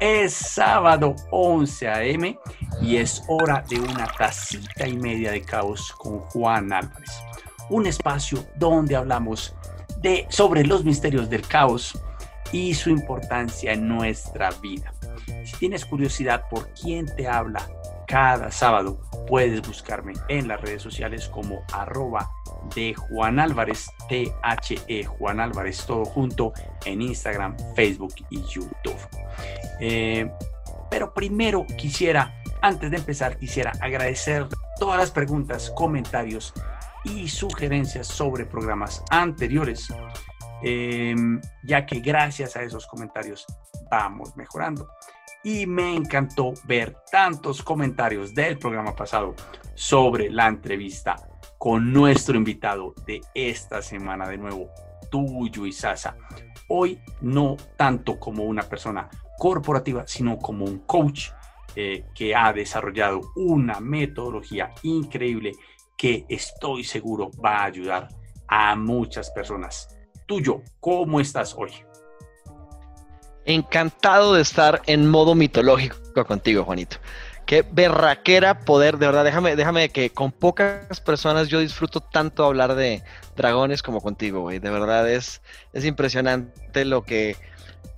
Es sábado 11 a.m. y es hora de una tacita y media de caos con Juan Álvarez. Un espacio donde hablamos de, sobre los misterios del caos y su importancia en nuestra vida. Si tienes curiosidad por quién te habla cada sábado, puedes buscarme en las redes sociales como arroba de Juan Álvarez, T-H-E Juan Álvarez, todo junto en Instagram, Facebook y YouTube. Eh, pero primero quisiera, antes de empezar, quisiera agradecer todas las preguntas, comentarios y sugerencias sobre programas anteriores, eh, ya que gracias a esos comentarios vamos mejorando. Y me encantó ver tantos comentarios del programa pasado sobre la entrevista con nuestro invitado de esta semana de nuevo, Tuyo y Sasa. Hoy no tanto como una persona corporativa, sino como un coach eh, que ha desarrollado una metodología increíble que estoy seguro va a ayudar a muchas personas. Tuyo, ¿cómo estás hoy? Encantado de estar en modo mitológico contigo, Juanito. Qué berraquera poder, de verdad, déjame, déjame que con pocas personas yo disfruto tanto hablar de dragones como contigo, güey. De verdad es, es impresionante lo que,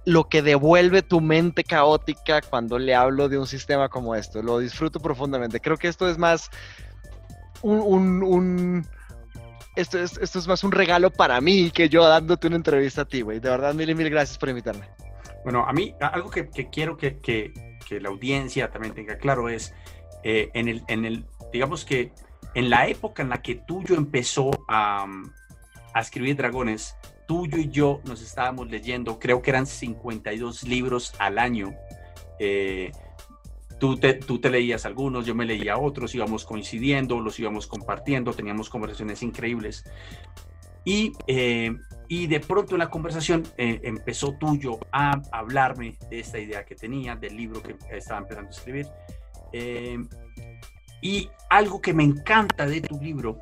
lo que devuelve tu mente caótica cuando le hablo de un sistema como esto. Lo disfruto profundamente. Creo que esto es más un, esto, es, esto es más un regalo para mí que yo dándote una entrevista a ti, güey. De verdad, mil y mil gracias por invitarme. Bueno, a mí algo que, quiero que, la audiencia también tenga claro es, eh, en, el, en el, digamos que en la época en la que Tuyo empezó a, a escribir Dragones, Tuyo y yo nos estábamos leyendo, creo que eran 52 libros al año. Eh, tú, te, tú te leías algunos, yo me leía otros, íbamos coincidiendo, los íbamos compartiendo, teníamos conversaciones increíbles. Y eh, y de pronto en la conversación eh, empezó tuyo a hablarme de esta idea que tenía, del libro que estaba empezando a escribir. Eh, y algo que me encanta de tu libro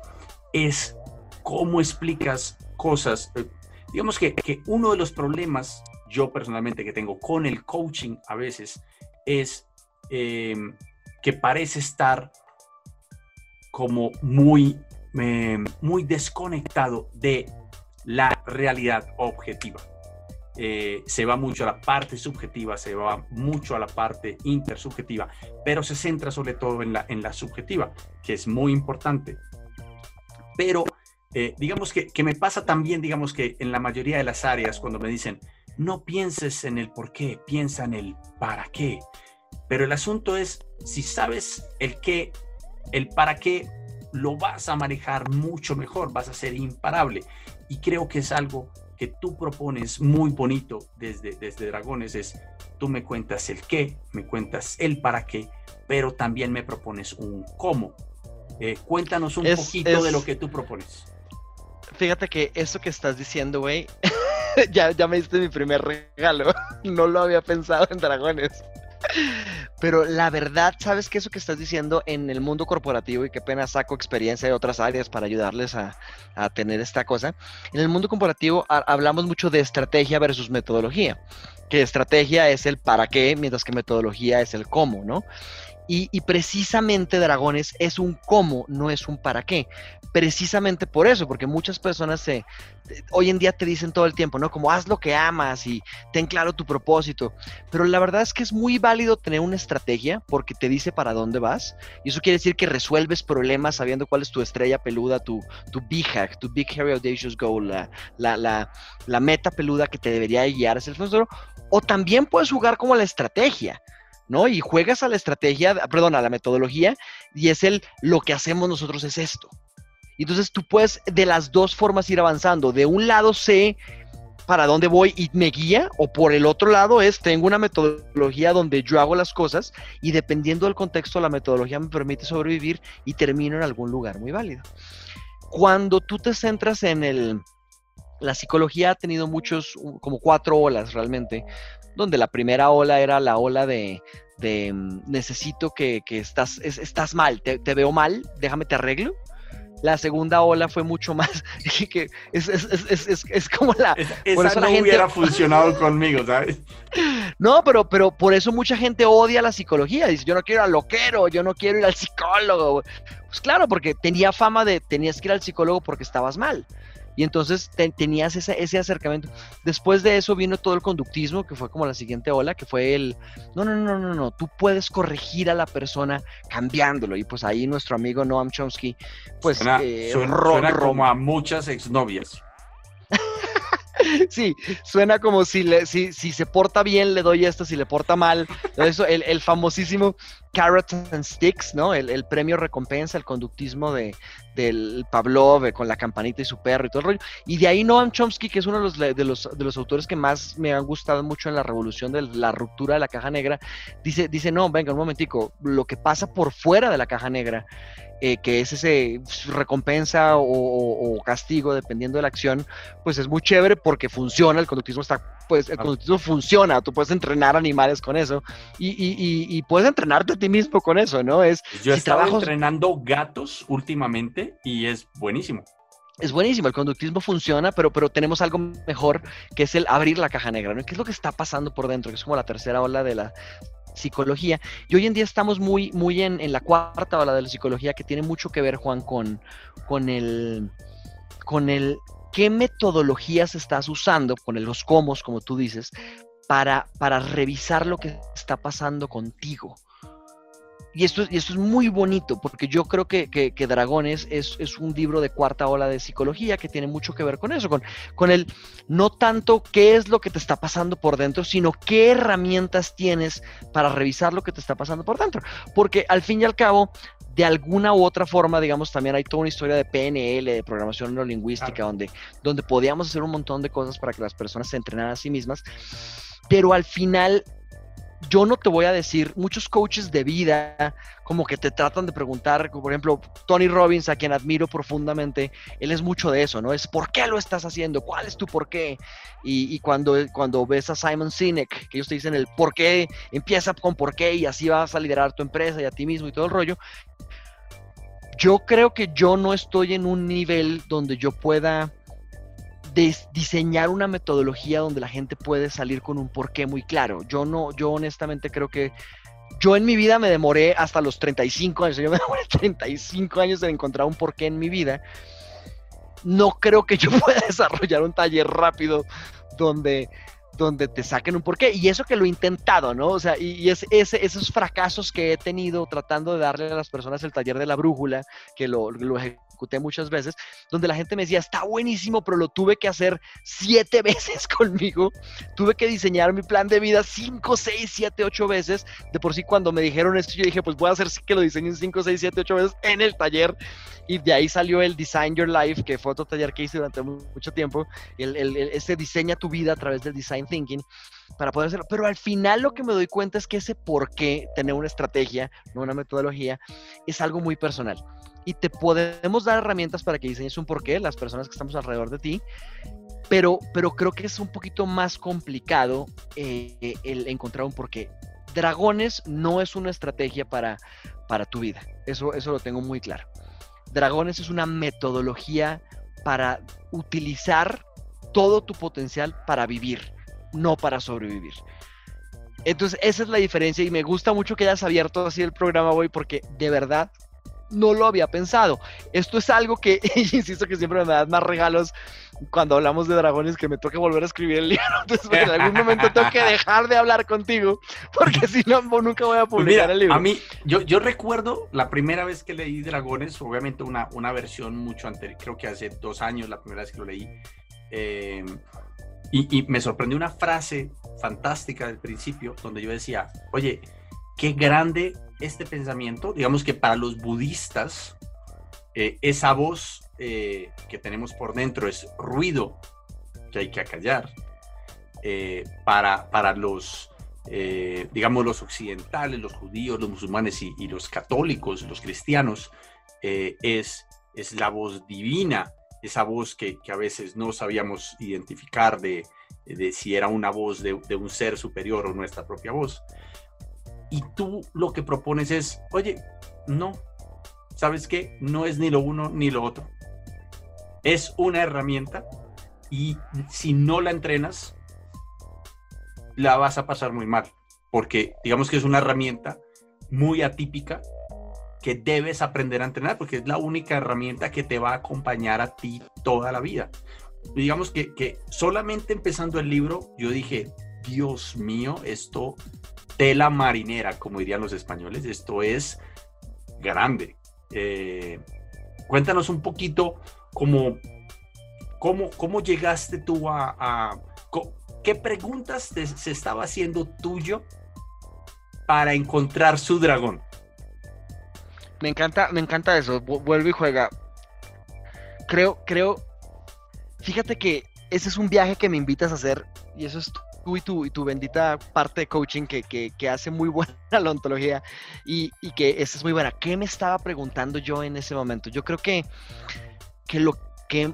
es cómo explicas cosas. Eh, digamos que, que, uno de los problemas, yo personalmente que tengo con el coaching a veces, es que parece estar como muy, muy desconectado de la realidad objetiva. Eh, se va mucho a la parte subjetiva, se va mucho a la parte intersubjetiva, pero se centra sobre todo en la, en la subjetiva, que es muy importante. Pero eh, digamos que, que, me pasa también, digamos que en la mayoría de las áreas, cuando me dicen, no pienses en el por qué, piensa en el para qué. Pero el asunto es, si sabes el qué, el para qué, lo vas a manejar mucho mejor, vas a ser imparable. Y creo que es algo que tú propones muy bonito desde, desde Dragones, es tú me cuentas el qué, me cuentas el para qué, pero también me propones un cómo. Eh, cuéntanos un poquito de lo que tú propones. Fíjate que eso que estás diciendo, güey, ya, ya me diste mi primer regalo. no lo había pensado en Dragones. Pero la verdad, ¿sabes que eso que estás diciendo en el mundo corporativo y qué pena saco experiencia de otras áreas para ayudarles a, tener esta cosa? En el mundo corporativo hablamos mucho de estrategia versus metodología, que estrategia es el para qué, mientras que metodología es el cómo, ¿no? Y, precisamente Dragones es un cómo, no es un para qué. Precisamente por eso, porque muchas personas se, hoy en día te dicen todo el tiempo, ¿no? Como haz lo que amas y ten claro tu propósito. Pero la verdad es que es muy válido tener una estrategia porque te dice para dónde vas. Y eso quiere decir que resuelves problemas sabiendo cuál es tu estrella peluda, tu, tu big hack, tu big hairy audacious goal, la, la, la, la meta peluda que te debería guiar hacia el futuro. O también puedes jugar como la estrategia. ¿No? Y juegas a la estrategia, perdón, a la metodología, y es el, lo que hacemos nosotros es esto. Entonces tú puedes de las dos formas ir avanzando. De un lado sé para dónde voy y me guía, o por el otro lado es, tengo una metodología donde yo hago las cosas y dependiendo del contexto, la metodología me permite sobrevivir y termino en algún lugar muy válido. Cuando tú te centras en el... La psicología ha tenido muchos, como cuatro olas realmente, donde la primera ola era la ola de, de mm, necesito que, estás, estás mal, te, veo mal, déjame te arreglo. La segunda ola fue mucho más que es, es, como la. esa no hubiera funcionado conmigo, ¿sabes? No, pero, pero por eso mucha gente odia la psicología. Dice, yo no quiero al loquero, yo no quiero ir al psicólogo. Pues claro, porque tenía fama de tenías que ir al psicólogo porque estabas mal. Y entonces tenías ese, ese acercamiento. Después de eso vino todo el conductismo, que fue como la siguiente ola, que fue el, no, no, no, no, no, tú puedes corregir a la persona cambiándolo. Y pues ahí nuestro amigo Noam Chomsky, pues... Suena, eh, como a muchas exnovias. Sí, suena como si, le, si, si se porta bien le doy esto, si le porta mal. Eso, el, el famosísimo Carrots and Sticks, ¿no? El, premio recompensa, el conductismo de, del Pavlov eh, con la campanita y su perro y todo el rollo. Y de ahí Noam Chomsky, que es uno de los, de los, de los autores que más me han gustado mucho en la revolución de la ruptura de la caja negra, dice, dice, no, venga, un momentico, lo que pasa por fuera de la caja negra eh, que es ese recompensa o, castigo, dependiendo de la acción, pues es muy chévere porque funciona, el conductismo está, pues el conductismo funciona, tú puedes entrenar animales con eso y, puedes entrenarte a ti mismo con eso, ¿no? Es, Yo he estado entrenando gatos últimamente y es buenísimo es buenísimo, el conductismo funciona, pero, pero tenemos algo mejor que es el abrir la caja negra, ¿no? ¿Qué es lo que está pasando por dentro? Que es como la tercera ola de la psicología. Y hoy en día estamos muy, muy en, la cuarta ola de la psicología que tiene mucho que ver, Juan, con, con el con el qué metodologías estás usando, con los cómo, como tú dices, para, para revisar lo que está pasando contigo. Y esto, y esto es muy bonito, porque yo creo que, Dragones es, un libro de cuarta ola de psicología que tiene mucho que ver con eso, con, con el no tanto qué es lo que te está pasando por dentro, sino qué herramientas tienes para revisar lo que te está pasando por dentro. Porque al fin y al cabo, de alguna u otra forma, digamos, también hay toda una historia de PNL, de programación neurolingüística, donde, donde podíamos hacer un montón de cosas para que las personas se entrenaran a sí mismas. Pero al final yo no te voy a decir, muchos coaches de vida como que te tratan de preguntar, por ejemplo Tony Robbins, a quien admiro profundamente, él es mucho de eso, ¿no? Es ¿por qué lo estás haciendo? ¿Cuál es tu por qué? Y, cuando, cuando ves a Simon Sinek, que ellos te dicen el por qué, empieza con por qué y así vas a liderar tu empresa y a ti mismo y todo el rollo. Yo creo que yo no estoy en un nivel donde yo pueda diseñar una metodología donde la gente puede salir con un porqué muy claro. Yo no, yo honestamente creo que yo en mi vida me demoré hasta los 35 años, yo me demoré 35 años en encontrar un porqué en mi vida. No creo que yo pueda desarrollar un taller rápido donde donde te saquen un porqué. Y eso que lo he intentado, ¿no? O sea, y, es, esos fracasos que he tenido tratando de darle a las personas el taller de la brújula, que lo, lo ejecuté muchas veces, donde la gente me decía, está buenísimo, pero lo tuve que hacer siete veces conmigo. Tuve que diseñar mi plan de vida cinco, seis, siete, ocho veces. De por sí, cuando me dijeron esto, yo dije, pues voy a hacer que lo diseñen cinco, seis, siete, ocho veces en el taller. Y de ahí salió el Design Your Life, que fue otro taller que hice durante mucho tiempo. El, el, ese diseña tu vida a través del design thinking para poder hacerlo. Pero al final lo que me doy cuenta es que ese por qué tener una estrategia, no una metodología, es algo muy personal y te podemos dar herramientas para que diseñes un porqué, las personas que estamos alrededor de ti, pero, pero creo que es un poquito más complicado eh, el encontrar un porqué. Dragones no es una estrategia para, para tu vida, eso, eso lo tengo muy claro. Dragones es una metodología para utilizar todo tu potencial para vivir, no para sobrevivir. Entonces, esa es la diferencia y me gusta mucho que hayas abierto así el programa hoy porque de verdad no lo había pensado. Esto es algo que, insisto que siempre me das más regalos cuando hablamos de dragones que me toca volver a escribir el libro. Entonces, en algún momento tengo que dejar de hablar contigo, porque si no, nunca voy a pues publicar el libro. A mí, yo, yo recuerdo la primera vez que leí Dragones, obviamente una, una versión mucho anterior, creo que hace dos años, la primera vez que lo leí. Eh, y, y me sorprendió una frase fantástica del principio, donde yo decía, oye, qué grande este pensamiento, digamos que para los budistas, eh, esa voz eh, que tenemos por dentro es ruido, que hay que acallar. Eh, para, para los, eh, digamos, los occidentales, los judíos, los musulmanes y, los católicos, los cristianos, eh, es, es la voz divina, esa voz que, a veces no sabíamos identificar de, de si era una voz de, de, un ser superior o nuestra propia voz. Y tú lo que propones es, oye, no, ¿sabes qué? No es ni lo uno ni lo otro. Es una herramienta y si no la entrenas, la vas a pasar muy mal, porque digamos que es una herramienta muy atípica que debes aprender a entrenar, porque es la única herramienta que te va a acompañar a ti toda la vida. digamos que, que solamente empezando el libro, yo dije, Dios mío, esto, tela marinera, como dirían los españoles, esto es grande. Eh, cuéntanos un poquito cómo, cómo, cómo llegaste tú a, ¿Qué preguntas se estaba haciendo tuyo para encontrar su dragón? Me encanta, me encanta eso. Vuelve y juega. Creo, creo. Fíjate que ese es un viaje que me invitas a hacer y eso es tú y tu, y tu bendita parte de coaching que, que, hace muy buena la ontología y, y, que esa es muy buena. ¿Qué me estaba preguntando yo en ese momento? Yo creo que, que lo que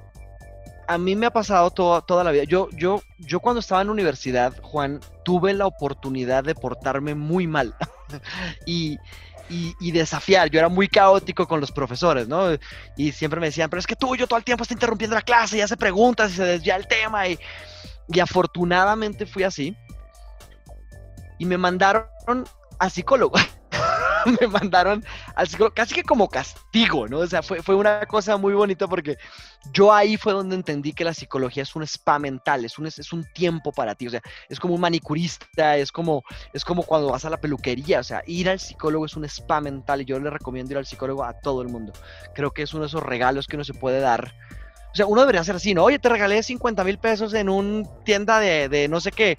a mí me ha pasado toda la vida. Yo, yo, yo cuando estaba en la universidad, Juan, tuve la oportunidad de portarme muy mal y, y, desafiar. Yo era muy caótico con los profesores, ¿no? Y siempre me decían, pero es que tú, yo todo el tiempo está interrumpiendo la clase y hace preguntas y se desvía el tema. Y, y afortunadamente fui así. Y me mandaron a psicólogo. me mandaron al psicólogo, casi que como castigo, ¿no? O sea, fue, fue una cosa muy bonita porque yo ahí fue donde entendí que la psicología es un spa mental, es un, es un tiempo para ti, o sea, es como un manicurista, es como, es como cuando vas a la peluquería, o sea, ir al psicólogo es un spa mental y yo le recomiendo ir al psicólogo a todo el mundo. Creo que es uno de esos regalos que uno se puede dar. O sea, uno debería ser así, ¿no? Oye, te regalé 50 mil pesos en un tienda de, de no sé qué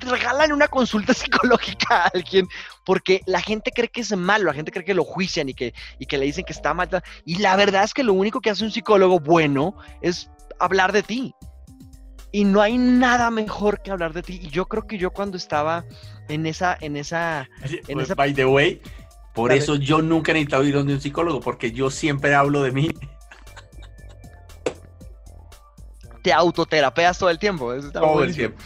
regalan una consulta psicológica a alguien porque la gente cree que es malo, la gente cree que lo juician y que, y que le dicen que está mal. Y la verdad es que lo único que hace un psicólogo bueno es hablar de ti. Y no hay nada mejor que hablar de ti. Y yo creo que yo cuando estaba en esa, en esa, en pues, By the way, por eso yo nunca he necesitado ir donde un psicólogo, porque yo siempre hablo de mí. Te autoterapeas todo el tiempo. todo el tiempo.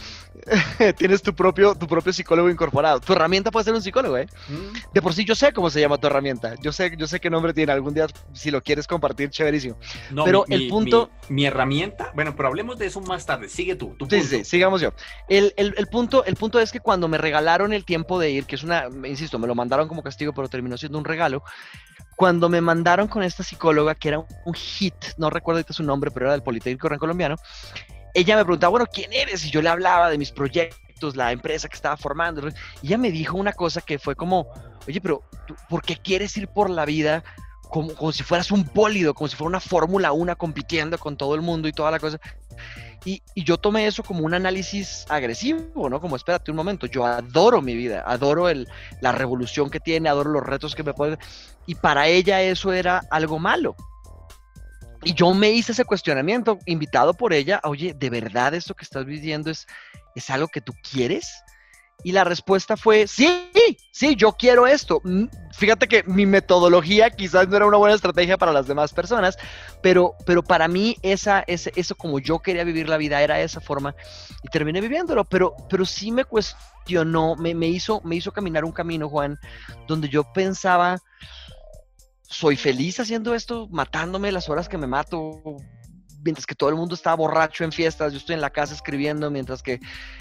tienes tu propio, tu propio psicólogo incorporado. Tu herramienta puede ser un psicólogo, ¿eh? Mm. De por sí yo sé cómo se llama tu herramienta. Yo sé, yo sé qué nombre tiene. Algún día, si lo quieres compartir, chéverísimo. pero el punto... Mi, herramienta, bueno, pero hablemos de eso más tarde. Sigue tú. sí, sí, sigamos yo. El, punto, el punto es que cuando me regalaron el tiempo de ir, que es una, insisto, me lo mandaron como castigo, pero terminó siendo un regalo, cuando me mandaron con esta psicóloga, que era un, hit, no recuerdo ahorita su nombre, pero era del Politécnico Colombiano, ella me preguntaba, bueno, ¿quién eres? Y yo le hablaba de mis proyectos, la empresa que estaba formando. Y ella me dijo una cosa que fue como, oye, pero ¿por qué quieres ir por la vida como, como si fueras un pólido, como si fuera una Fórmula 1 compitiendo con todo el mundo y toda la cosa? Y, yo tomé eso como un análisis agresivo, ¿no? Como, espérate un momento, yo adoro mi vida, adoro el, la revolución que tiene, adoro los retos que me pueden... Y para ella eso era algo malo. Y yo me hice ese cuestionamiento, invitado por ella, oye, ¿de verdad esto que estás viviendo es, es algo que tú quieres? Y la respuesta fue, sí, sí, yo quiero esto. Fíjate que mi metodología quizás no era una buena estrategia para las demás personas, pero, pero para mí esa, ese, eso como yo quería vivir la vida era esa forma y terminé viviéndolo, pero, pero sí me cuestionó, me, me, hizo, me hizo caminar un camino, Juan, donde yo pensaba, soy feliz haciendo esto, matándome las horas que me mato, mientras que todo el mundo está borracho en fiestas, yo estoy en la casa escribiendo, mientras que,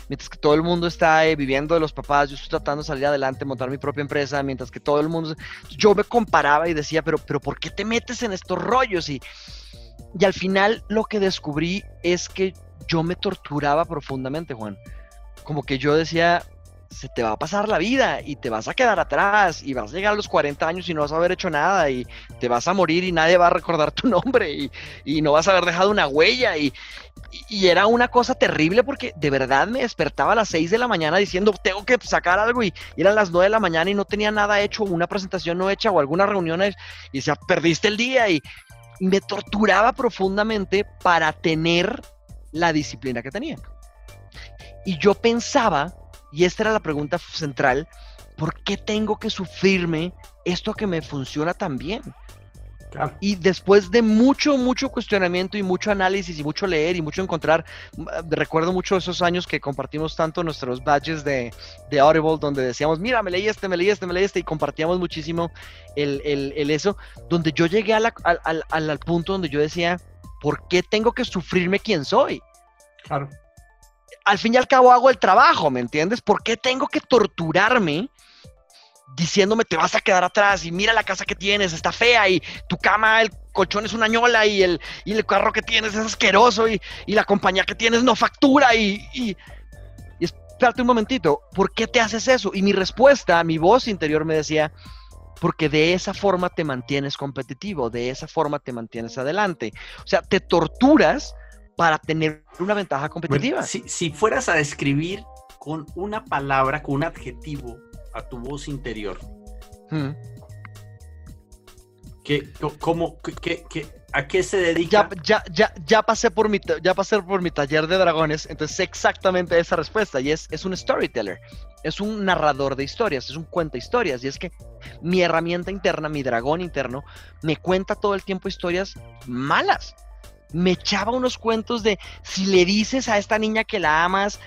mientras que todo el mundo está eh, viviendo de los papás, yo estoy tratando de salir adelante, montar mi propia empresa, mientras que todo el mundo... Yo me comparaba y decía, pero, pero ¿por qué te metes en estos rollos? Y, y al final lo que descubrí es que yo me torturaba profundamente, Juan. Como que yo decía, se te va a pasar la vida y te vas a quedar atrás y vas a llegar a los 40 años y no vas a haber hecho nada y te vas a morir y nadie va a recordar tu nombre y, no vas a haber dejado una huella y, era una cosa terrible porque de verdad me despertaba a las 6 de la mañana diciendo tengo que sacar algo y, eran las 9 de la mañana y no tenía nada hecho, una presentación no hecha o alguna reunión y se perdiste el día y me torturaba profundamente para tener la disciplina que tenía. Y yo pensaba, y esta era la pregunta central, ¿por qué tengo que sufrirme esto que me funciona tan bien? Y después de mucho, mucho cuestionamiento y mucho análisis y mucho leer y mucho encontrar, mm, recuerdo mucho esos años que compartimos tanto nuestros badges de, de Audible, donde decíamos, mira, me leí este, me leí este, me leí este, y compartíamos muchísimo el, el, eso, donde yo llegué al, al, al punto donde yo decía, ¿por qué tengo que sufrirme quién soy? Claro. Al fin y al cabo hago el trabajo, ¿me entiendes? ¿Por qué tengo que torturarme? diciéndome te vas a quedar atrás y mira la casa que tienes, está fea y tu cama, el colchón es una ñola y el, y el carro que tienes es asqueroso y, la compañía que tienes no factura y, y, y espérate un momentito, ¿por qué te haces eso? Y mi respuesta, mi voz interior me decía, porque de esa forma te mantienes competitivo, de esa forma te mantienes adelante. O sea, te torturas para tener una ventaja competitiva. si, si fueras a describir con una palabra, con un adjetivo, a tu voz interior. Hmm. ¿Qué, cómo, qué, qué, ¿A qué se dedica? Ya, ya, ya, ya, pasé por mi, ya pasé por mi taller de dragones, entonces sé exactamente esa respuesta. Y es, es un storyteller, es un narrador de historias, es un cuenta historias. Y es que mi herramienta interna, mi dragón interno, me cuenta todo el tiempo historias malas. Me echaba unos cuentos de si le dices a esta niña que la amas,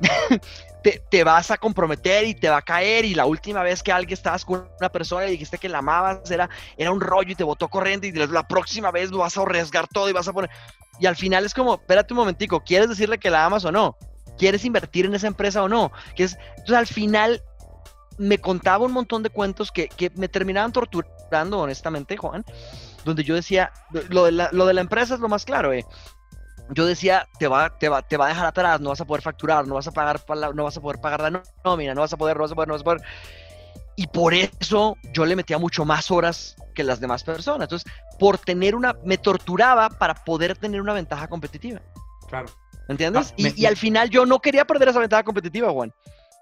te, vas a comprometer y te va a caer y la última vez que alguien estabas con una persona y dijiste que la amabas era, era un rollo y te botó corriendo y la próxima vez lo vas a arriesgar todo y vas a poner... Y al final es como, espérate un momentico, ¿quieres decirle que la amas o no? ¿Quieres invertir en esa empresa o no? Que es, entonces al final me contaba un montón de cuentos que, que me terminaban torturando, honestamente, Juan, donde yo decía, lo de la, lo de la empresa es lo más claro, eh yo decía, te va, te, va, te va a dejar atrás, no vas a poder facturar, no vas a pagar, no vas a poder pagar la nómina, no vas a poder, no vas a poder, no vas a poder. Y por eso yo le metía mucho más horas que las demás personas. Entonces, por tener una, me torturaba para poder tener una ventaja competitiva. Claro. ¿Entiendes? Ah, y, al final yo no quería perder esa ventaja competitiva, Juan.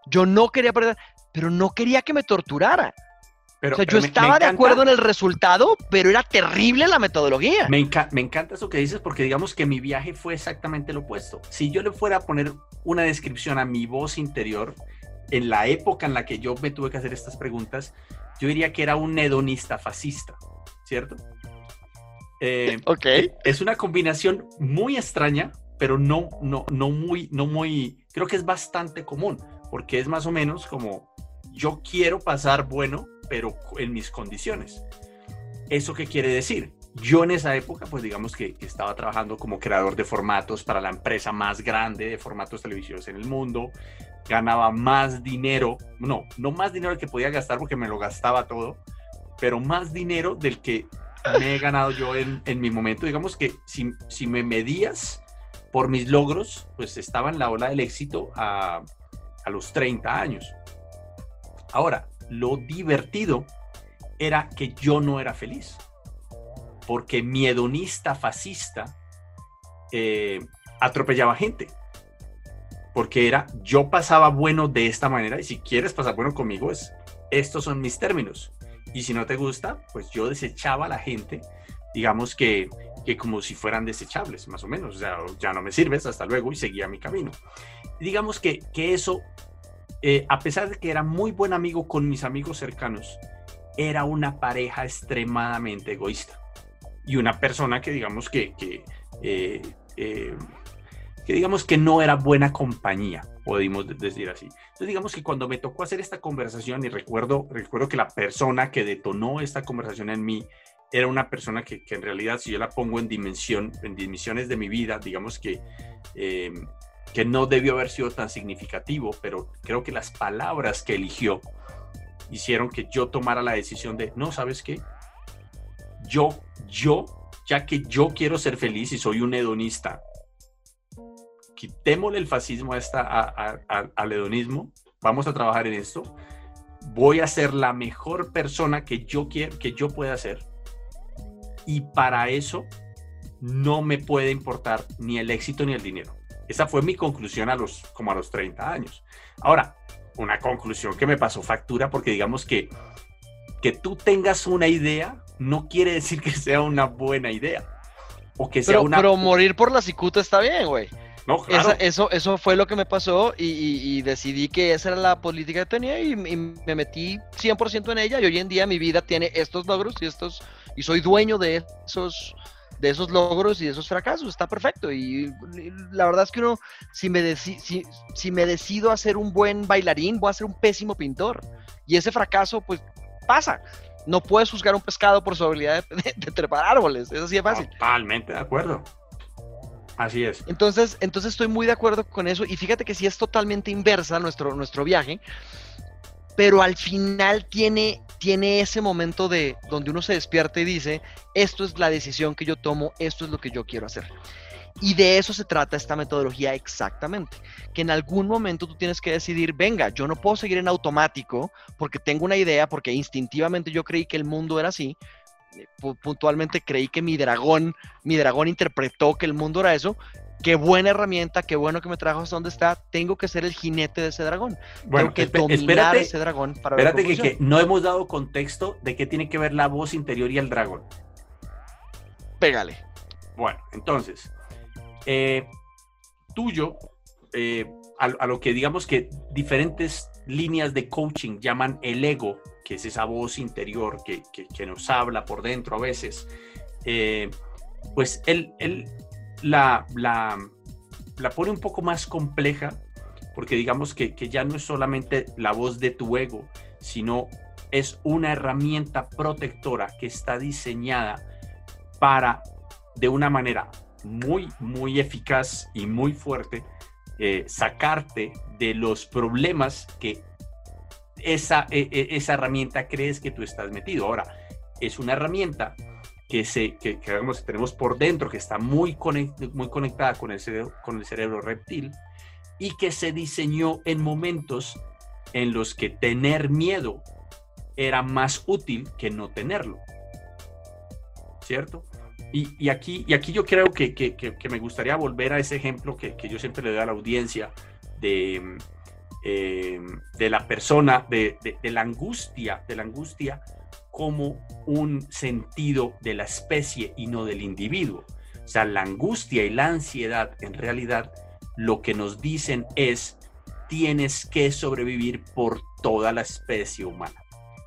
Yo no quería perder, pero no quería que me torturara. Pero, o sea, yo estaba de acuerdo en el resultado, pero era terrible la metodología. Me, me, encanta eso que dices porque digamos que mi viaje fue exactamente lo opuesto. Si yo le fuera a poner una descripción a mi voz interior, en la época en la que yo me tuve que hacer estas preguntas, yo diría que era un hedonista fascista, ¿cierto? Eh, ok. Es una combinación muy extraña, pero no, no, no, muy, no muy, creo que es bastante común, porque es más o menos como yo quiero pasar bueno, pero en mis condiciones. ¿Eso qué quiere decir? Yo en esa época, pues digamos que estaba trabajando como creador de formatos para la empresa más grande de formatos televisivos en el mundo, ganaba más dinero, no, no más dinero que podía gastar porque me lo gastaba todo, pero más dinero del que me he ganado yo en, en mi momento. Digamos que si, si, me medías por mis logros, pues estaba en la ola del éxito a, a los 30 años. Ahora, lo divertido era que yo no era feliz, porque mi hedonista fascista eh, atropellaba gente, porque era yo pasaba bueno de esta manera y si quieres pasar bueno conmigo es estos son mis términos. Y si no te gusta pues yo desechaba a la gente digamos que, que como si fueran desechables más o menos o sea ya no me sirves hasta luego y seguía mi camino. Digamos que, que eso eh, a pesar de que era muy buen amigo con mis amigos cercanos, era una pareja extremadamente egoísta y una persona que digamos que, que, eh, eh, que digamos que no era buena compañía, podemos decir así. Entonces digamos que cuando me tocó hacer esta conversación y recuerdo, recuerdo que la persona que detonó esta conversación en mí era una persona que, que en realidad si yo la pongo en dimensión, en dimensiones de mi vida, digamos que que no debió haber sido tan significativo, pero creo que las palabras que eligió hicieron que yo tomara la decisión de, no, ¿sabes qué? Yo, yo, ya que yo quiero ser feliz y soy un hedonista, quitémosle el fascismo a esta, al hedonismo, vamos a trabajar en esto, voy a ser la mejor persona que yo, quiero, que yo pueda ser. Y para eso no me puede importar ni el éxito ni el dinero. Esa fue mi conclusión a los, como a los 30 años. Ahora, una conclusión que me pasó factura porque digamos que que tú tengas una idea no quiere decir que sea una buena idea. O que sea pero, una... pero morir por la cicuta está bien, güey. No, claro. eso, eso fue lo que me pasó y, decidí que esa era la política que tenía y, me metí 100% en ella y hoy en día mi vida tiene estos logros y estos y soy dueño de esos de esos logros y de esos fracasos, está perfecto y, la verdad es que uno si me si, si me decido a ser un buen bailarín, voy a ser un pésimo pintor y ese fracaso pues pasa. No puedes juzgar un pescado por su habilidad de, de trepar árboles, eso sí es fácil. Totalmente de acuerdo. Así es. Entonces, entonces estoy muy de acuerdo con eso y fíjate que sí es totalmente inversa nuestro, nuestro viaje, pero al final tiene, tiene ese momento de donde uno se despierta y dice, esto es la decisión que yo tomo, esto es lo que yo quiero hacer. Y de eso se trata esta metodología exactamente, que en algún momento tú tienes que decidir, venga, yo no puedo seguir en automático porque tengo una idea, porque instintivamente yo creí que el mundo era así, puntualmente creí que mi dragón, mi dragón interpretó que el mundo era eso. Qué buena herramienta, qué bueno que me trajo hasta donde está. Tengo que ser el jinete de ese dragón. Tengo que dominar ese dragón para Espérate que, que, no hemos dado contexto de qué tiene que ver la voz interior y el dragón. Pégale. Bueno, entonces, eh, tuyo, eh, a, lo que digamos que diferentes líneas de coaching llaman el ego, que es esa voz interior que, nos habla por dentro a veces, eh, pues él, él la, la, pone un poco más compleja, porque digamos que, que ya no es solamente la voz de tu ego, sino es una herramienta protectora que está diseñada para, de una manera muy, muy eficaz y muy fuerte, eh, sacarte de los problemas que esa, e, e, esa herramienta crees que tú estás metido. Ahora, es una herramienta que, se, que, tenemos por dentro, que está muy, muy conectada con el, cerebro, con el cerebro reptil y que se diseñó en momentos en los que tener miedo era más útil que no tenerlo. ¿Cierto? Y, aquí, y aquí yo creo que, que, me gustaría volver a ese ejemplo que, yo siempre le doy a la audiencia de, eh, de la persona, de, la angustia, de la angustia como un sentido de la especie y no del individuo. O sea, la angustia y la ansiedad en realidad lo que nos dicen es tienes que sobrevivir por toda la especie humana.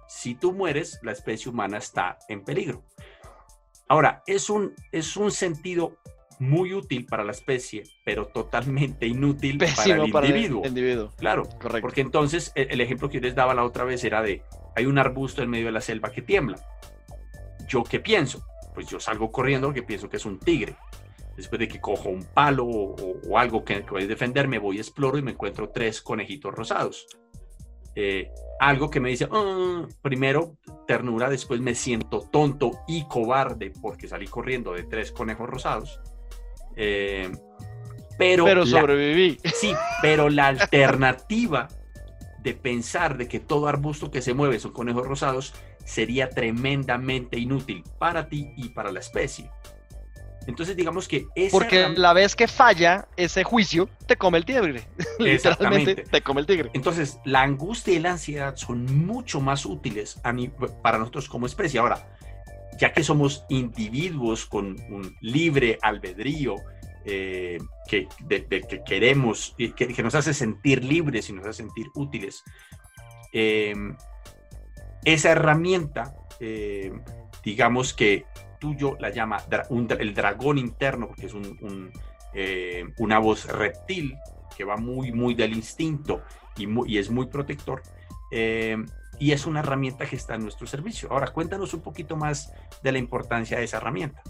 Si tú mueres, la especie humana está en peligro. Ahora, es un, es un sentido muy útil para la especie, pero totalmente inútil para, el, individuo. Claro, Correcto. porque entonces el, ejemplo que yo les daba la otra vez era de, hay un arbusto en medio de la selva que tiembla. ¿Yo qué pienso? Pues yo salgo corriendo porque pienso que es un tigre. Después de que cojo un palo o, algo que, que voy a defenderme, voy, exploro y me encuentro tres conejitos rosados. Eh, algo que me dice, ah", primero ternura, después me siento tonto y cobarde porque salí corriendo de tres conejos rosados. Eh, pero, pero sobreviví. sí, pero la alternativa de pensar de que todo arbusto que se mueve son conejos rosados sería tremendamente inútil para ti y para la especie. Entonces, digamos que Porque la vez que falla ese juicio, te come el tigre. Literalmente te come el tigre. Entonces, la angustia y la ansiedad son mucho más útiles para nosotros como especie. Ahora, ya que somos individuos con un libre albedrío, eh, que, que queremos, que, que, nos hace sentir libres y nos hace sentir útiles, eh, esa herramienta, eh, digamos que tuyo la llama el dragón interno, porque es un, una voz reptil que va muy, muy del instinto y, y es muy protector. Y es una herramienta que está en nuestro servicio. Ahora, cuéntanos un poquito más de la importancia de esa herramienta.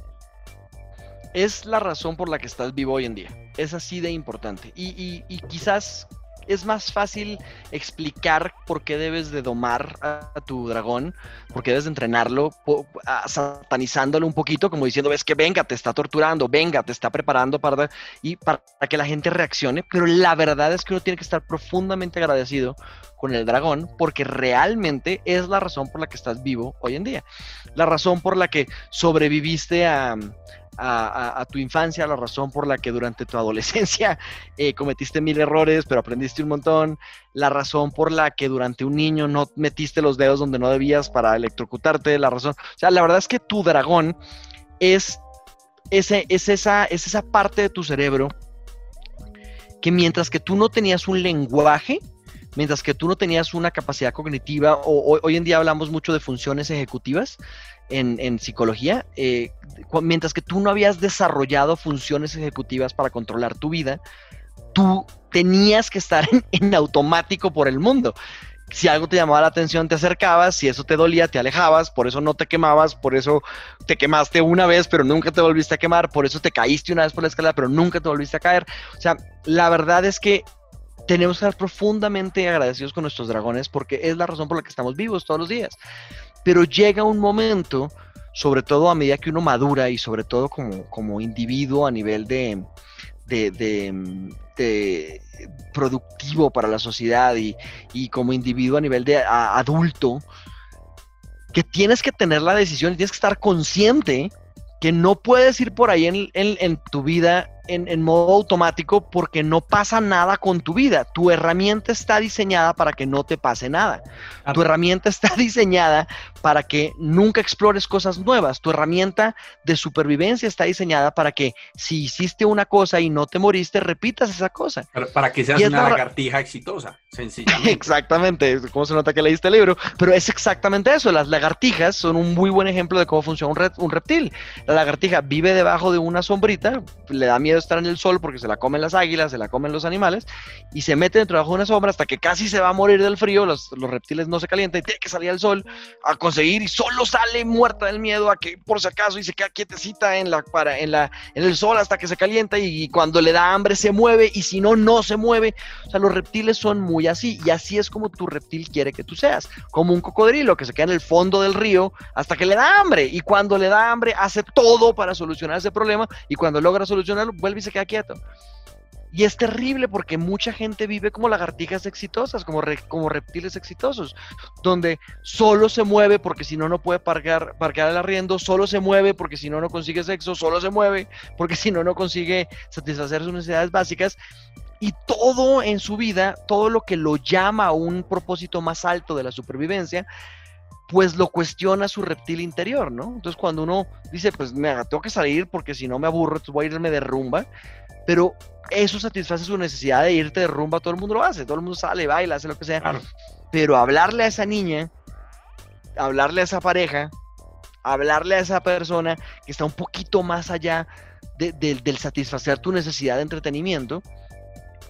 Es la razón por la que estás vivo hoy en día. Es así de importante. Y, y quizás es más fácil explicar por qué debes de domar a, tu dragón, por qué debes de entrenarlo, satanizándolo un poquito, como diciendo, ves que venga, te está torturando, venga, te está preparando para, y para que la gente reaccione, pero la verdad es que uno tiene que estar profundamente agradecido con el dragón porque realmente es la razón por la que estás vivo hoy en día, la razón por la que sobreviviste a, a, tu infancia, la razón por la que durante tu adolescencia eh, cometiste mil errores, pero aprendiste un montón, la razón por la que durante un niño no metiste los dedos donde no debías para electrocutarte, la razón, o sea, la verdad es que tu dragón es, ese, es, esa, es esa parte de tu cerebro que mientras que tú no tenías un lenguaje, mientras que tú no tenías una capacidad cognitiva, o, hoy en día hablamos mucho de funciones ejecutivas en, psicología, eh, mientras que tú no habías desarrollado funciones ejecutivas para controlar tu vida, tú tenías que estar en automático por el mundo si algo te llamaba la atención, te acercabas, si eso te dolía, te alejabas, por eso no te quemabas, por eso te quemaste una vez, pero nunca te volviste a quemar, por eso te caíste una vez por la escalera, pero nunca te volviste a caer. O sea, la verdad es que tenemos que estar profundamente agradecidos con nuestros dragones porque es la razón por la que estamos vivos todos los días. Pero llega un momento, sobre todo a medida que uno madura y sobre todo como, como individuo a nivel de, de, productivo para la sociedad y, como individuo a nivel de adulto, que tienes que tener la decisión y tienes que estar consciente que no puedes ir por ahí en, en tu vida en, modo automático porque no pasa nada con tu vida. Tu herramienta está diseñada para que no te pase nada. Tu herramienta está diseñada para que nunca explores cosas nuevas. Tu herramienta de supervivencia está diseñada para que si hiciste una cosa y no te moriste, repitas esa cosa. Para, que seas una lagartija exitosa, sencillamente. Exactamente, como se nota que leíste el libro, pero es exactamente eso. Las lagartijas son un muy buen ejemplo de cómo funciona un, un reptil. La lagartija vive debajo de una sombrita, le da miedo estar en el sol porque se la comen las águilas, se la comen los animales, y se mete dentro de una sombra hasta que casi se va a morir del frío, los, reptiles no se calientan y tiene que salir al sol a conseguir y solo sale muerta del miedo a que por si acaso y se queda quietecita en la para en la en el sol hasta que se calienta y, cuando le da hambre se mueve y si no no se mueve. O sea, los reptiles son muy así y así es como tu reptil quiere que tú seas, como un cocodrilo que se queda en el fondo del río hasta que le da hambre y cuando le da hambre hace todo para solucionar ese problema y cuando logra solucionarlo vuelve y se queda quieto. Y es terrible porque mucha gente vive como lagartijas exitosas, como, como reptiles exitosos, donde solo se mueve porque si no, no puede parquear, parquear el arriendo, solo se mueve porque si no, no consigue sexo, solo se mueve porque si no, no consigue satisfacer sus necesidades básicas. Y todo en su vida, todo lo que lo llama a un propósito más alto de la supervivencia, pues lo cuestiona su reptil interior, ¿no? Entonces cuando uno dice, pues me tengo que salir porque si no me aburro, entonces voy a irme de rumba, pero eso satisface su necesidad de irte de rumba, todo el mundo lo hace, todo el mundo sale, baila, hace lo que sea, pero hablarle a esa niña, hablarle a esa pareja, hablarle a esa persona que está un poquito más allá del satisfacer tu necesidad de entretenimiento,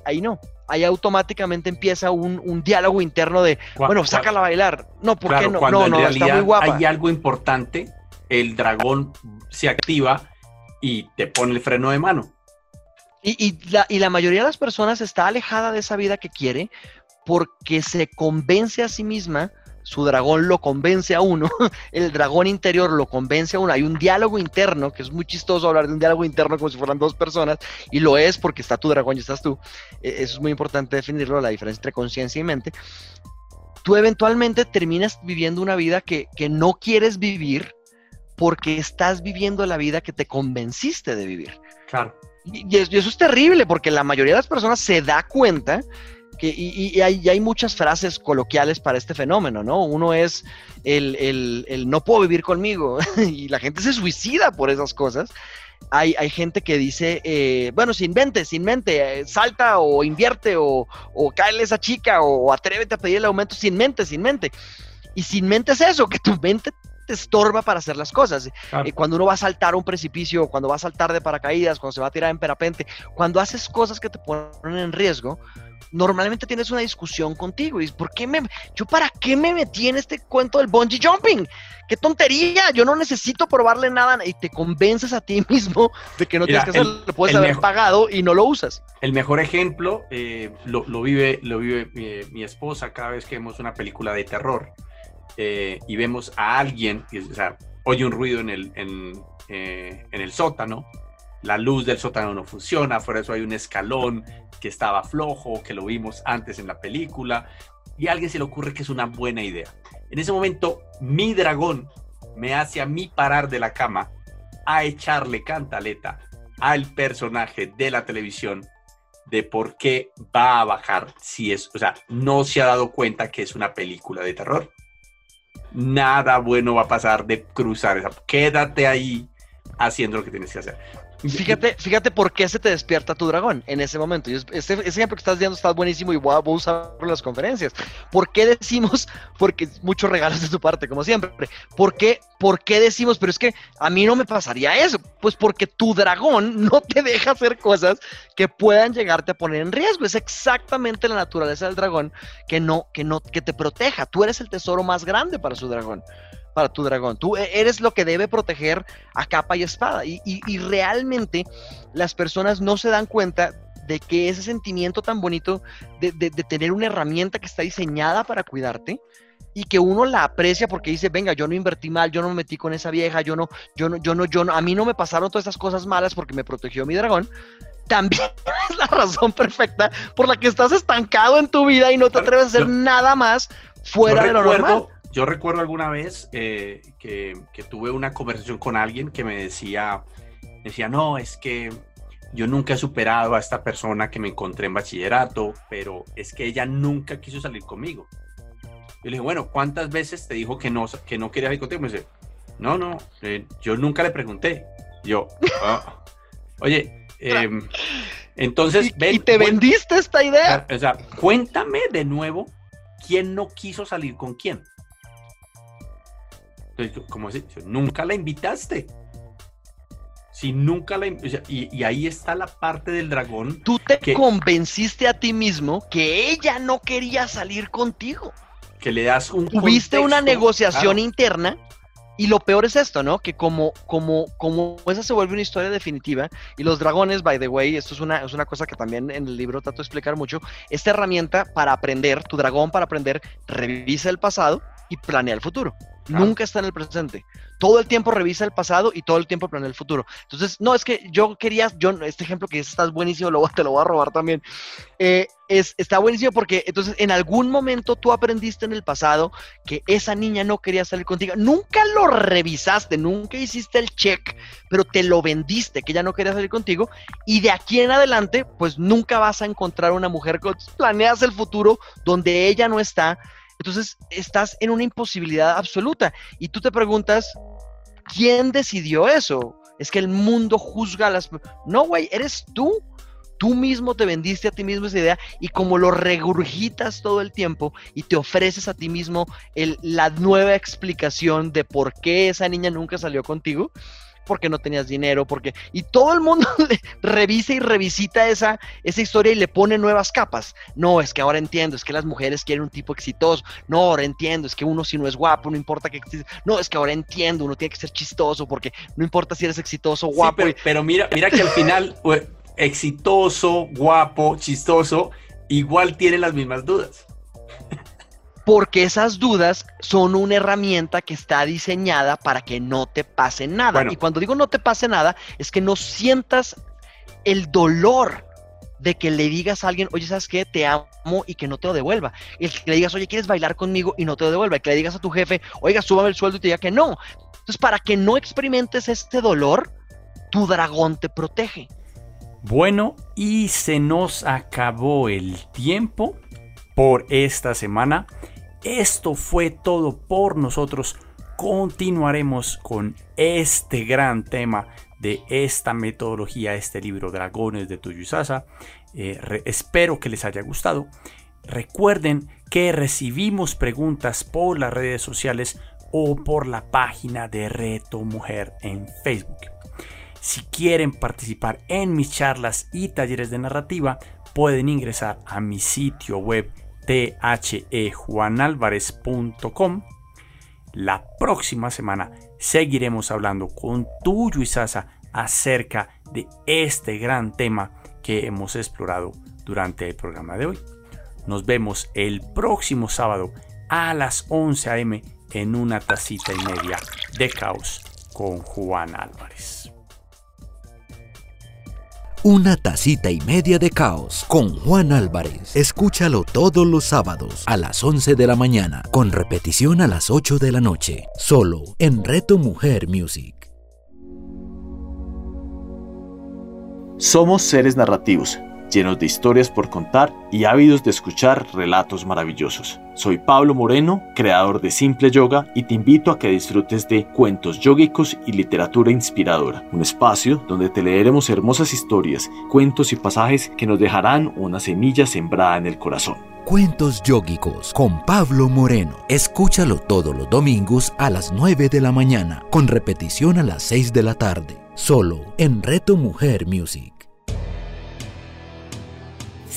ahí no, ahí automáticamente empieza un, diálogo interno de, bueno, sácala a bailar. No, ¿por qué no? No, no, está muy guapa. Hay algo importante, el dragón se activa y te pone el freno de mano. Y, la, y la mayoría de las personas está alejada de esa vida que quiere porque se convence a sí misma su dragón lo convence a uno, el dragón interior lo convence a uno, hay un diálogo interno, que es muy chistoso hablar de un diálogo interno como si fueran dos personas, y lo es porque está tu dragón y estás tú, e, eso es muy importante definirlo, la diferencia entre conciencia y mente, tú eventualmente terminas viviendo una vida que, no quieres vivir porque estás viviendo la vida que te convenciste de vivir. Claro. y eso es terrible porque la mayoría de las personas se da cuenta y, hay, muchas frases coloquiales para este fenómeno, ¿no? Uno es el, no puedo vivir conmigo y la gente se suicida por esas cosas. Hay, gente que dice, eh, bueno, sin mente, sin mente, eh, salta o invierte o, o a esa chica o, atrévete a pedir el aumento sin mente, sin mente. Y sin mente es eso, que tu mente te estorba para hacer las cosas. Eh, cuando uno va a saltar a un precipicio, cuando va a saltar de paracaídas, cuando se va a tirar en parapente, cuando haces cosas que te ponen en riesgo, normalmente tienes una discusión contigo. Y ¿por qué me, yo para qué me metí en este cuento del bungee jumping? ¡Qué tontería! Yo no necesito probarle nada y te convences a ti mismo de que no tienes que hacerlo, lo puedes haber pagado y no lo usas. El mejor ejemplo eh, lo, vive, lo vive mi, esposa cada vez que vemos una película de terror eh, y vemos a alguien, o sea, oye un ruido en el, en, eh, en el sótano la luz del sótano no funciona, por eso hay un escalón que estaba flojo, que lo vimos antes en la película, y a alguien se le ocurre que es una buena idea. En ese momento, mi dragón me hace a mí parar de la cama a echarle cantaleta al personaje de la televisión de por qué va a bajar si es, o sea, no se ha dado cuenta que es una película de terror. Nada bueno va a pasar de cruzar esa. Quédate ahí haciendo lo que tienes que hacer Fíjate, fíjate por qué se te despierta tu dragón en ese momento. Ese, ejemplo que estás dando está buenísimo y voy a, voy a usarlo en las conferencias. ¿Por qué decimos, porque muchos regalos de tu parte, como siempre, ¿por qué, ¿por qué decimos, pero es que a mí no me pasaría eso? Pues porque tu dragón no te deja hacer cosas que puedan llegarte a poner en riesgo. Es exactamente la naturaleza del dragón que no, que no, que te proteja. Tú eres el tesoro más grande para su dragón para tu dragón. Tú e-, eres lo que debe proteger a capa y espada. Y, realmente las personas no se dan cuenta de que ese sentimiento tan bonito de, tener una herramienta que está diseñada para cuidarte y que uno la aprecia porque dice, venga, yo no invertí mal, yo no me metí con esa vieja, yo no, yo no, yo no, yo no, a mí no me pasaron todas estas cosas malas porque me protegió mi dragón. También es la razón perfecta por la que estás estancado en tu vida y no te atreves a hacer nada más fuera de lo normal yo recuerdo alguna vez eh, que, tuve una conversación con alguien que me decía, decía, no, es que yo nunca he superado a esta persona que me encontré en bachillerato, pero es que ella nunca quiso salir conmigo. Yo le dije, bueno, ¿cuántas veces te dijo que no, que no quería salir contigo? Me dice, no, no, eh, yo nunca le pregunté. Yo, ah, oye, em, entonces... ¿Y, te vendiste esta idea? O sea, cuéntame de nuevo quién no quiso salir con quién. ¿Cómo así? Nunca la invitaste. Si nunca la y, y, ahí está la parte del dragón. Tú te convenciste a ti mismo que ella no quería salir contigo. Que le das un. Tuviste una negociación interna. Y lo peor es esto, ¿no? Que como, como, como esa se vuelve una historia definitiva, y los dragones, by the way, esto es una, es una cosa que también en el libro trato de explicar mucho, esta herramienta para aprender, tu dragón para aprender, revisa el pasado y planea el futuro. Nunca está en el presente. Todo el tiempo revisa el pasado y todo el tiempo planea el futuro. Entonces, no, es que yo quería, yo, este ejemplo que estás buenísimo, lo, te lo voy a robar también. Eh, es, está buenísimo porque entonces en algún momento tú aprendiste en el pasado que esa niña no quería salir contigo. Nunca lo revisaste, nunca hiciste el check, pero te lo vendiste que ella no quería salir contigo. Y de aquí en adelante, pues nunca vas a encontrar una mujer que planeas el futuro donde ella no está entonces estás en una imposibilidad absoluta y tú te preguntas, ¿quién decidió eso? Es que el mundo juzga a las... No, güey, eres tú. Tú mismo te vendiste a ti mismo esa idea y como lo regurgitas todo el tiempo y te ofreces a ti mismo la nueva explicación de por qué esa niña nunca salió contigo, porque no tenías dinero, porque... Y todo el mundo revisa y revisita esa, esa historia y le pone nuevas capas. No, es que ahora entiendo, es que las mujeres quieren un tipo exitoso. No, ahora entiendo, es que uno si no es guapo, no importa que... No, es que ahora entiendo, uno tiene que ser chistoso, porque no importa si eres exitoso, guapo. pero, mira, mira que al final, exitoso, guapo, chistoso, igual tiene las mismas dudas porque esas dudas son una herramienta que está diseñada para que no te pase nada. Y cuando digo no te pase nada, es que no sientas el dolor de que le digas a alguien, oye, ¿sabes qué? Te amo y que no te lo devuelva. Y que le digas, oye, ¿quieres bailar conmigo? Y no te lo devuelva. Y que le digas a tu jefe, oiga, súbame el sueldo y te diga que no. Entonces, para que no experimentes este dolor, tu dragón te protege. Bueno, y se nos acabó el tiempo por esta semana. Esto fue todo por nosotros. Continuaremos con este gran tema de esta metodología, este libro Dragones de Tuyusasa. Eh, espero que les haya gustado. Recuerden que recibimos preguntas por las redes sociales o por la página de Reto Mujer en Facebook. Si quieren participar en mis charlas y talleres de narrativa, pueden ingresar a mi sitio web thejuanalvarez.com. La próxima semana seguiremos hablando con Tuyo y Sasa acerca de este gran tema que hemos explorado durante el programa de hoy. Nos vemos el próximo sábado a las 11 a.m. en una tacita y media de caos con Juan Álvarez. Una tacita y media de caos con Juan Álvarez. Escúchalo todos los sábados a las 11 de la mañana, con repetición a las 8 de la noche, solo en Reto Mujer Music. Somos seres narrativos llenos de historias por contar y ávidos de escuchar relatos maravillosos. Soy Pablo Moreno, creador de Simple Yoga, y te invito a que disfrutes de cuentos yógicos y literatura inspiradora, un espacio donde te leeremos hermosas historias, cuentos y pasajes que nos dejarán una semilla sembrada en el corazón. Cuentos Yógicos con Pablo Moreno. Escúchalo todos los domingos a las 9 de la mañana, con repetición a las 6 de la tarde, solo en Reto Mujer Music.